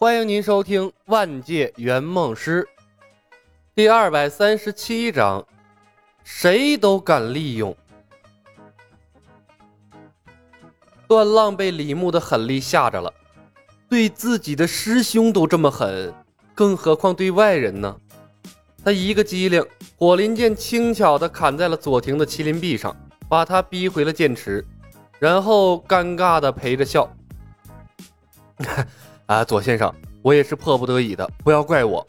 欢迎您收听《万界圆梦师》第二百三十七章。谁都敢利用。段浪被李牧的狠力吓着了，对自己的师兄都这么狠，更何况对外人呢？他一个机灵，火麟剑轻巧地砍在了左庭的麒麟臂上，把他逼回了剑池，然后尴尬地陪着笑。啊，左先生，我也是迫不得已的，不要怪我。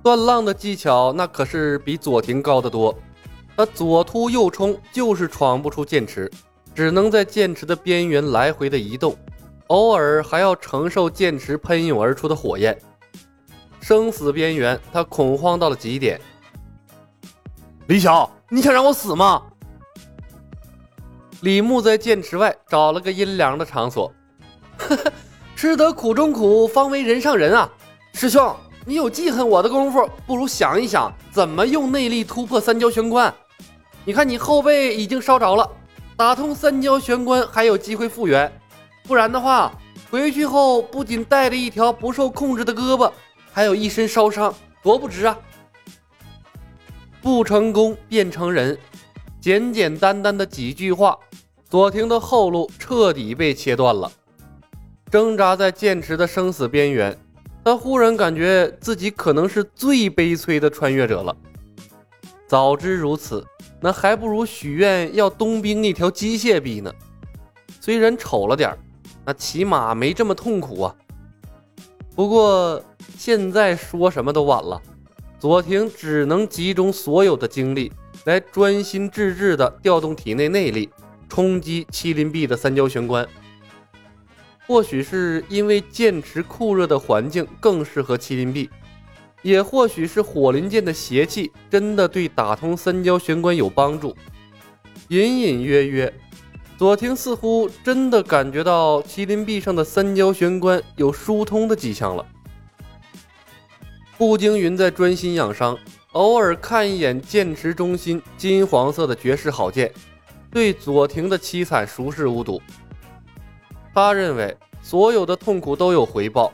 断浪的技巧那可是比左庭高得多，他左突右冲就是闯不出剑池，只能在剑池的边缘来回的移动，偶尔还要承受剑池喷涌而出的火焰。生死边缘，他恐慌到了极点。李晓，你想让我死吗？李牧在剑池外找了个阴凉的场所。吃得苦中苦，方为人上人啊！师兄，你有记恨我的功夫，不如想一想怎么用内力突破三焦玄关。你看你后背已经烧着了，打通三焦玄关还有机会复原，不然的话，回去后不仅带着一条不受控制的胳膊，还有一身烧伤，多不值啊！不成功变成人，简简单单的几句话，左庭的后路彻底被切断了。挣扎在剑池的生死边缘，他忽然感觉自己可能是最悲催的穿越者了。早知如此，那还不如许愿要冬兵那条机械臂呢。虽然丑了点那起码没这么痛苦啊。不过现在说什么都晚了，左庭只能集中所有的精力来专心致志地调动体内内力，冲击麒麟臂的三焦玄关。或许是因为剑池酷热的环境更适合麒麟臂，也或许是火麟剑的邪气真的对打通三焦玄关有帮助。隐隐约约，左庭似乎真的感觉到麒麟臂上的三焦玄关有疏通的迹象了。步惊云在专心养伤，偶尔看一眼剑池中心金黄色的绝世好剑，对左庭的凄惨熟视无睹。他认为所有的痛苦都有回报。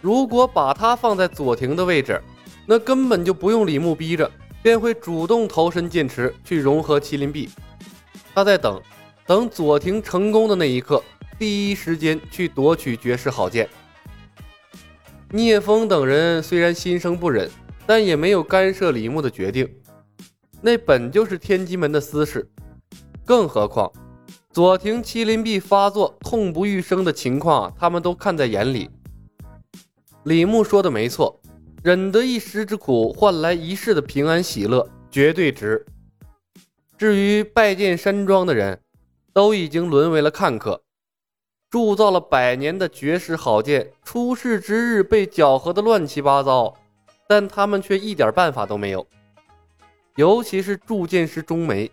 如果把他放在左庭的位置，那根本就不用李牧逼着，便会主动投身剑池去融合麒麟臂。他在等，等左庭成功的那一刻，第一时间去夺取绝世好剑。聂风等人虽然心生不忍，但也没有干涉李牧的决定。那本就是天机门的私事，更何况。左庭麒麟臂发作、痛不欲生的情况，他们都看在眼里。李牧说的没错，忍得一时之苦，换来一世的平安喜乐，绝对值。至于拜见山庄的人，都已经沦为了看客。铸造了百年的绝世好剑，出世之日被搅和的乱七八糟，但他们却一点办法都没有。尤其是铸剑师钟梅。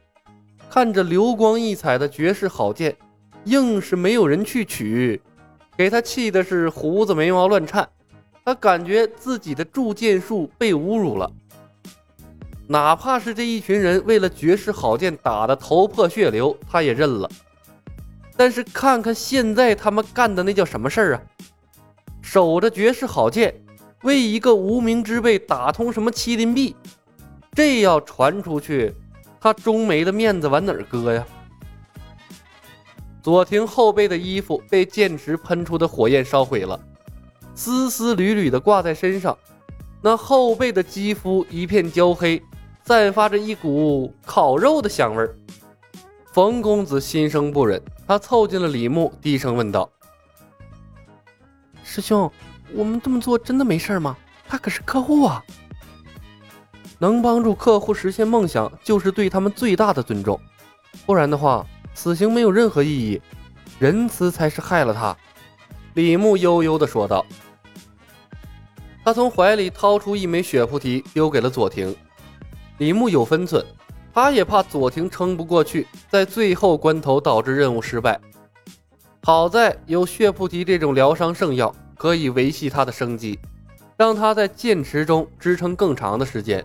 看着流光溢彩的绝世好剑，硬是没有人去取，给他气的是胡子眉毛乱颤。他感觉自己的铸剑术被侮辱了，哪怕是这一群人为了绝世好剑打得头破血流，他也认了。但是看看现在他们干的那叫什么事儿啊？守着绝世好剑，为一个无名之辈打通什么麒麟臂，这要传出去。他钟梅的面子往哪儿搁呀？左庭后背的衣服被剑池喷出的火焰烧毁了，丝丝缕缕的挂在身上，那后背的肌肤一片焦黑，散发着一股烤肉的香味儿。冯公子心生不忍，他凑近了李牧，低声问道：“师兄，我们这么做真的没事吗？他可是客户啊！”能帮助客户实现梦想，就是对他们最大的尊重。不然的话，死刑没有任何意义，仁慈才是害了他。李牧悠悠地说道。他从怀里掏出一枚血菩提，丢给了左庭。李牧有分寸，他也怕左庭撑不过去，在最后关头导致任务失败。好在有血菩提这种疗伤圣药，可以维系他的生机，让他在剑池中支撑更长的时间。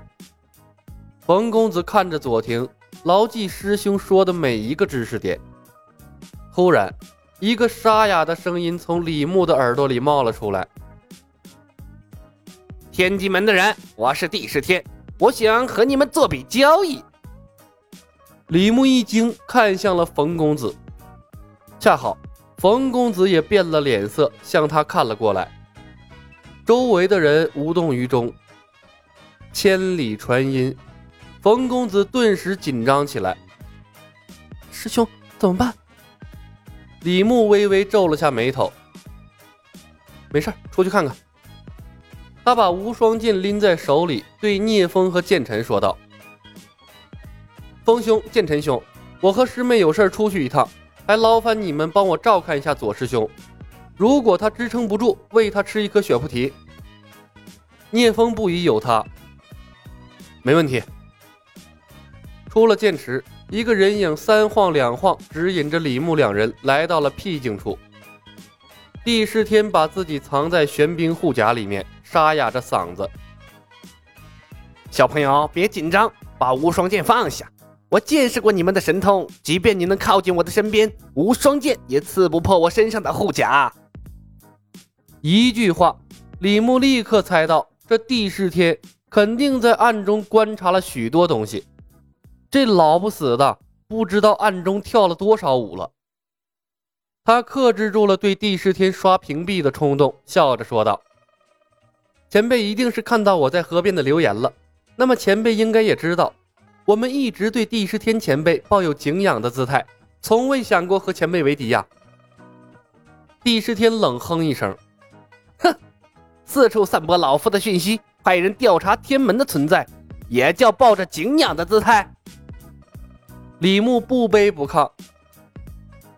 冯公子看着左庭，牢记师兄说的每一个知识点。忽然，一个沙哑的声音从李牧的耳朵里冒了出来：“天机门的人，我是帝释天，我想和你们做笔交易。”李牧一惊，看向了冯公子，恰好冯公子也变了脸色，向他看了过来。周围的人无动于衷。千里传音，冯公子顿时紧张起来。师兄，怎么办？李牧微微皱了下眉头。没事，出去看看。他把无双剑拎在手里，对聂风和剑尘说道：“风兄，剑尘兄，我和师妹有事出去一趟，还劳烦你们帮我照看一下左师兄。如果他支撑不住，喂他吃一颗血菩提。”聂风不疑有他。没问题。出了剑池，一个人影三晃两晃，指引着李牧两人来到了僻静处。帝释天把自己藏在玄冰护甲里面，沙哑着嗓子：“小朋友，别紧张，把无双剑放下。我见识过你们的神通，即便你能靠近我的身边，无双剑也刺不破我身上的护甲。”一句话，李牧立刻猜到这帝释天。肯定在暗中观察了许多东西，这老不死的不知道暗中跳了多少舞了。他克制住了对帝释天刷屏蔽的冲动，笑着说道：“前辈一定是看到我在河边的留言了。那么前辈应该也知道，我们一直对帝释天前辈抱有敬仰的姿态，从未想过和前辈为敌呀。”帝释天冷哼一声：“，四处散播老夫的讯息。”派人调查天门的存在，也叫抱着敬仰的姿态。李牧不卑不亢，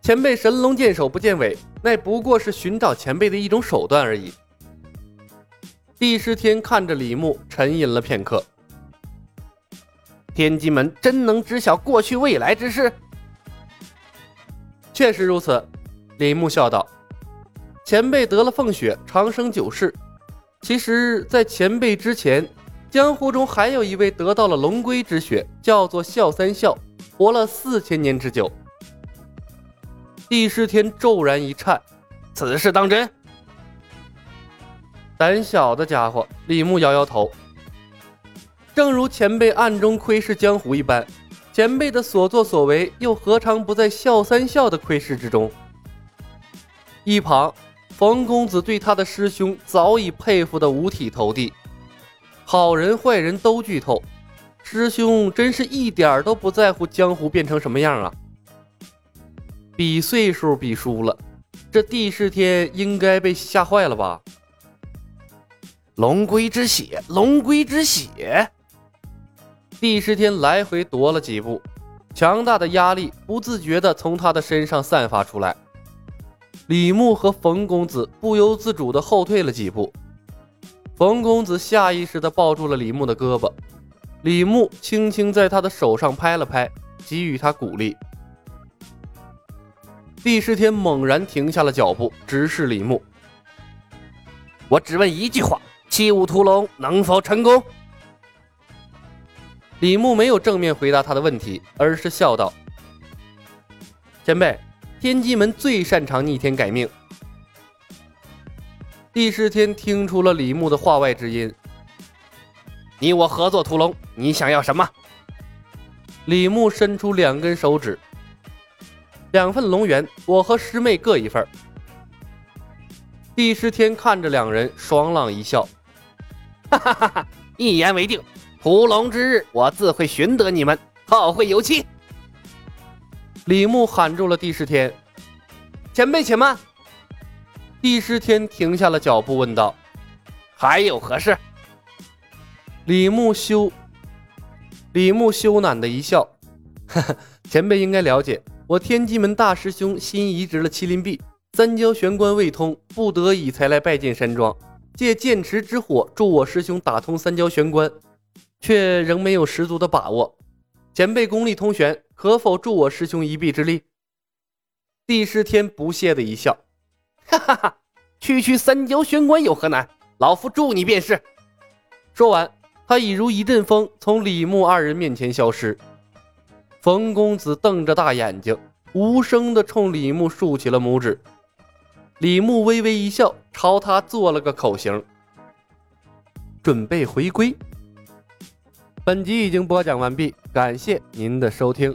前辈神龙见首不见尾，那不过是寻找前辈的一种手段而已。帝释天看着李牧，沉吟了片刻。天机门真能知晓过去未来之事？确实如此，李牧笑道：“前辈得了凤血，长生九世。”其实，在前辈之前，江湖中还有一位得到了龙龟之血，叫做笑三笑，活了四千年之久。帝释天骤然一颤，此事当真？胆小的家伙，李牧摇摇头。正如前辈暗中窥视江湖一般，前辈的所作所为，又何尝不在笑三笑的窥视之中？一旁。冯公子对他的师兄早已佩服得五体投地，好人坏人都剧透，师兄真是一点都不在乎江湖变成什么样啊！比岁数比输了，这帝释天应该被吓坏了吧？龙龟之血，龙龟之血！帝释天来回踱了几步，强大的压力不自觉地从他的身上散发出来。李牧和冯公子不由自主地后退了几步，冯公子下意识地抱住了李牧的胳膊，李牧轻轻在他的手上拍了拍，给予他鼓励。帝释天猛然停下了脚步，直视李牧：“我只问一句话，七武屠龙能否成功？”李牧没有正面回答他的问题，而是笑道：“前辈。”天机门最擅长逆天改命。帝释天听出了李牧的话外之音：“你我合作屠龙，你想要什么？”李牧伸出两根手指：“两份龙元，我和师妹各一份。”帝释天看着两人，爽朗一笑：“哈哈哈哈！一言为定，屠龙之日，我自会寻得你们，后会有期。”李牧喊住了帝释天：“前辈，且慢！”帝释天停下了脚步，问道：“还有何事？”李牧羞，李牧羞赧的一笑：“哈哈，前辈应该了解，我天机门大师兄新移植了麒麟臂，三焦玄关未通，不得已才来拜见山庄，借剑池之火助我师兄打通三焦玄关，却仍没有十足的把握。前辈功力通玄。”可否助我师兄一臂之力？帝释天不屑的一笑。哈哈哈区区三焦玄关有何难？老夫助你便是。说完他已如一阵风从李牧二人面前消失。冯公子瞪着大眼睛无声的冲李牧竖起了拇指。李牧微微一笑朝他做了个口型。准备回归。本集已经播讲完毕感谢您的收听。